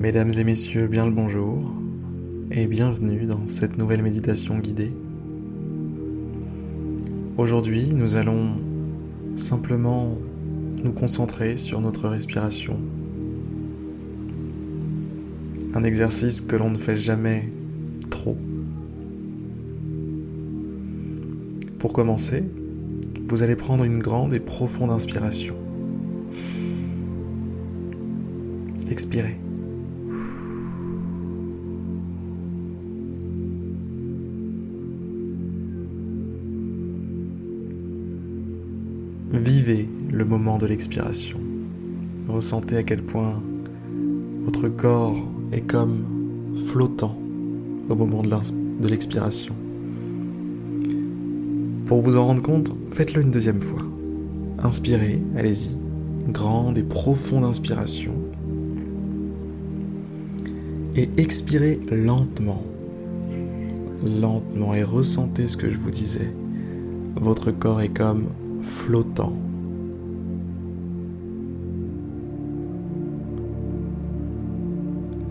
Mesdames et messieurs, bien le bonjour et bienvenue dans cette nouvelle méditation guidée. Aujourd'hui, nous allons simplement nous concentrer sur notre respiration. Un exercice que l'on ne fait jamais trop. Pour commencer, vous allez prendre une grande et profonde inspiration. Expirez. Vivez le moment de l'expiration. Ressentez à quel point votre corps est comme flottant au moment de l'expiration. Pour vous en rendre compte, faites-le une deuxième fois. Inspirez, allez-y. Grande et profonde inspiration. Et expirez lentement. Lentement et ressentez ce que je vous disais. Votre corps est comme flottant.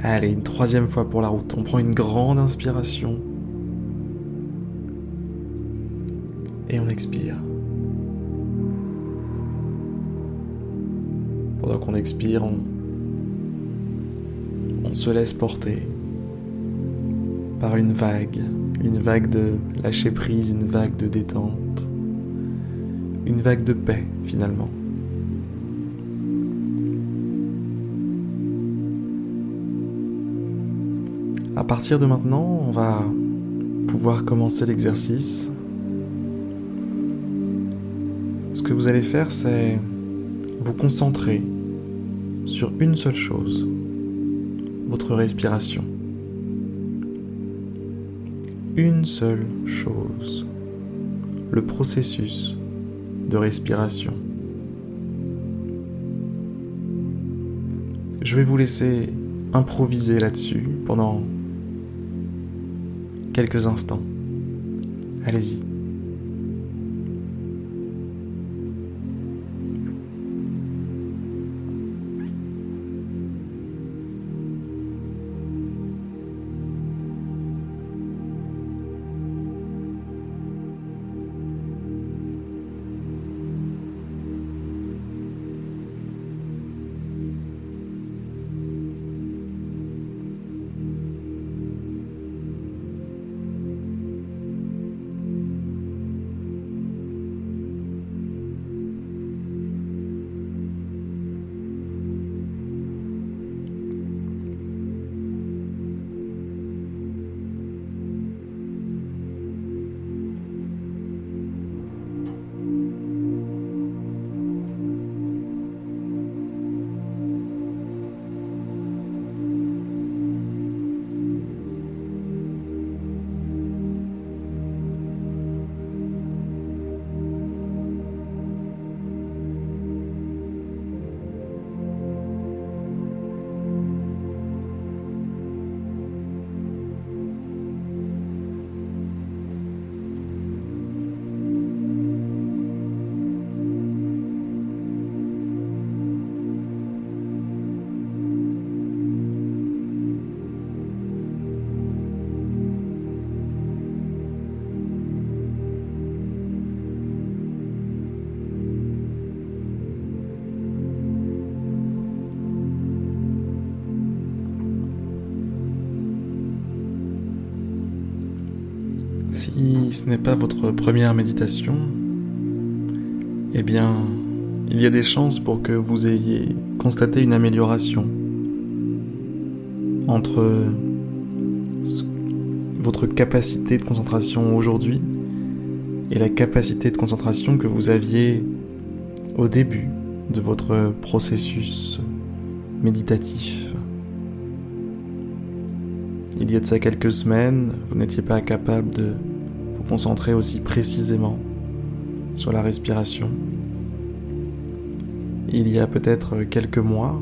Allez, une troisième fois pour la route. On prend une grande inspiration. Et on expire. Pendant qu'on expire, on, on se laisse porter par une vague, une vague de lâcher prise, une vague de détente une vague de paix finalement. À partir de maintenant, on va pouvoir commencer l'exercice. Ce que vous allez faire, c'est vous concentrer sur une seule chose, votre respiration. Une seule chose, le processus de respiration. Je vais vous laisser improviser là-dessus pendant quelques instants. Allez-y. Si ce n'est pas votre première méditation, eh bien, il y a des chances pour que vous ayez constaté une amélioration entre votre capacité de concentration aujourd'hui et la capacité de concentration que vous aviez au début de votre processus méditatif. Il y a de ça quelques semaines, vous n'étiez pas capable de vous concentrer aussi précisément sur la respiration. Il y a peut-être quelques mois,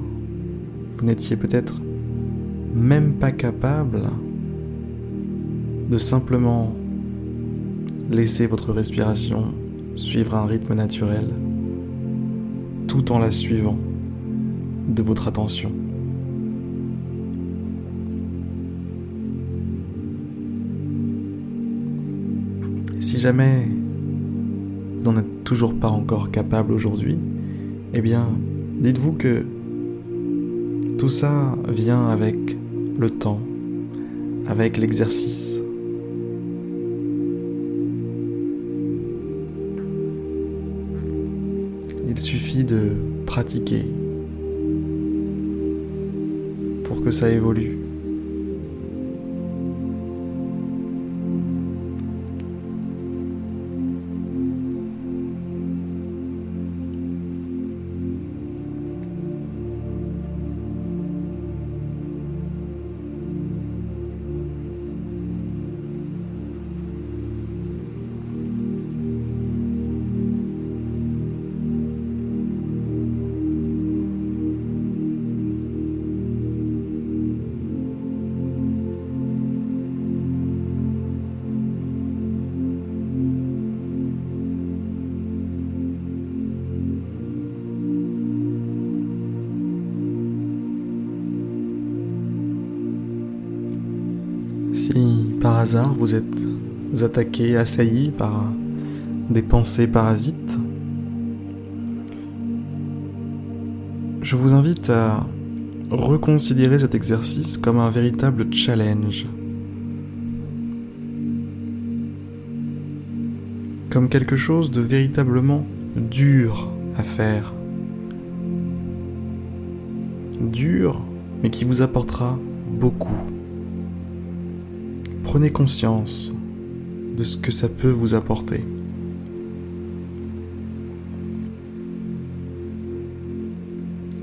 vous n'étiez peut-être même pas capable de simplement laisser votre respiration suivre un rythme naturel tout en la suivant de votre attention. Si jamais vous n'en êtes toujours pas encore capable aujourd'hui, eh bien, dites-vous que tout ça vient avec le temps, avec l'exercice. Il suffit de pratiquer pour que ça évolue. Si par hasard vous êtes attaqué, assailli par des pensées parasites, je vous invite à reconsidérer cet exercice comme un véritable challenge, comme quelque chose de véritablement dur à faire, dur mais qui vous apportera beaucoup. Prenez conscience de ce que ça peut vous apporter.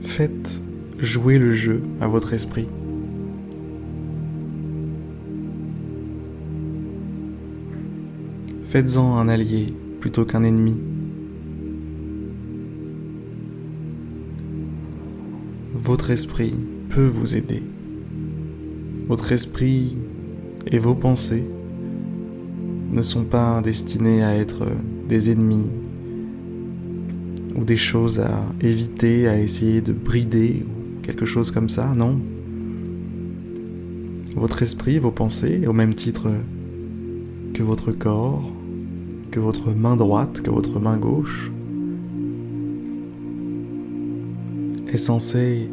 Faites jouer le jeu à votre esprit. Faites-en un allié plutôt qu'un ennemi. Votre esprit peut vous aider. Votre esprit et vos pensées ne sont pas destinées à être des ennemis ou des choses à éviter, à essayer de brider ou quelque chose comme ça, non. Votre esprit, vos pensées, au même titre que votre corps, que votre main droite, que votre main gauche, est censé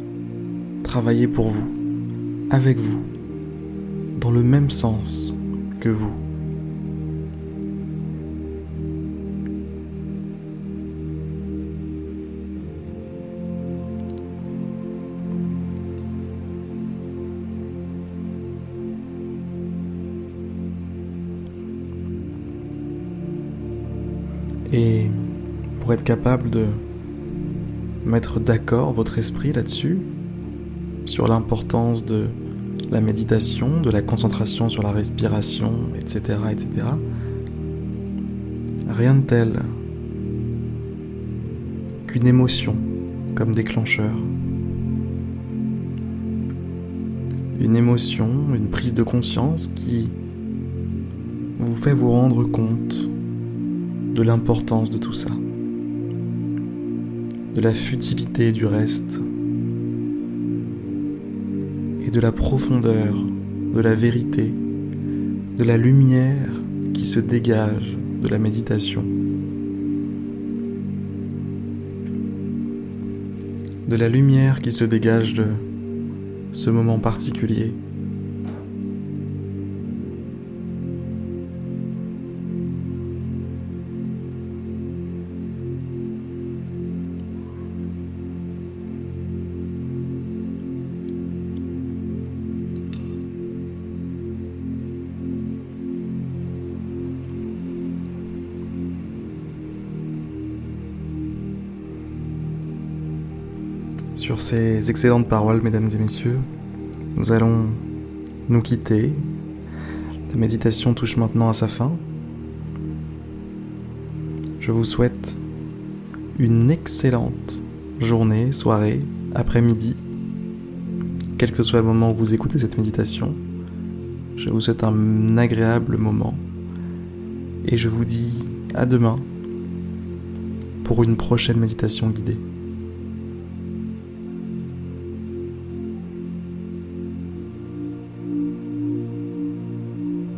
travailler pour vous, avec vous, dans le même sens que vous. Et pour être capable de mettre d'accord votre esprit là-dessus, sur l'importance de la méditation, de la concentration sur la respiration, etc., etc. Rien de tel qu'une émotion comme déclencheur. Une émotion, une prise de conscience qui vous fait vous rendre compte de l'importance de tout ça, de la futilité du reste et de la profondeur, de la vérité, de la lumière qui se dégage de la méditation, de la lumière qui se dégage de ce moment particulier Sur ces excellentes paroles, mesdames et messieurs, nous allons nous quitter. La méditation touche maintenant à sa fin. Je vous souhaite une excellente journée, soirée, après-midi, quel que soit le moment où vous écoutez cette méditation. Je vous souhaite un agréable moment et je vous dis à demain pour une prochaine méditation guidée.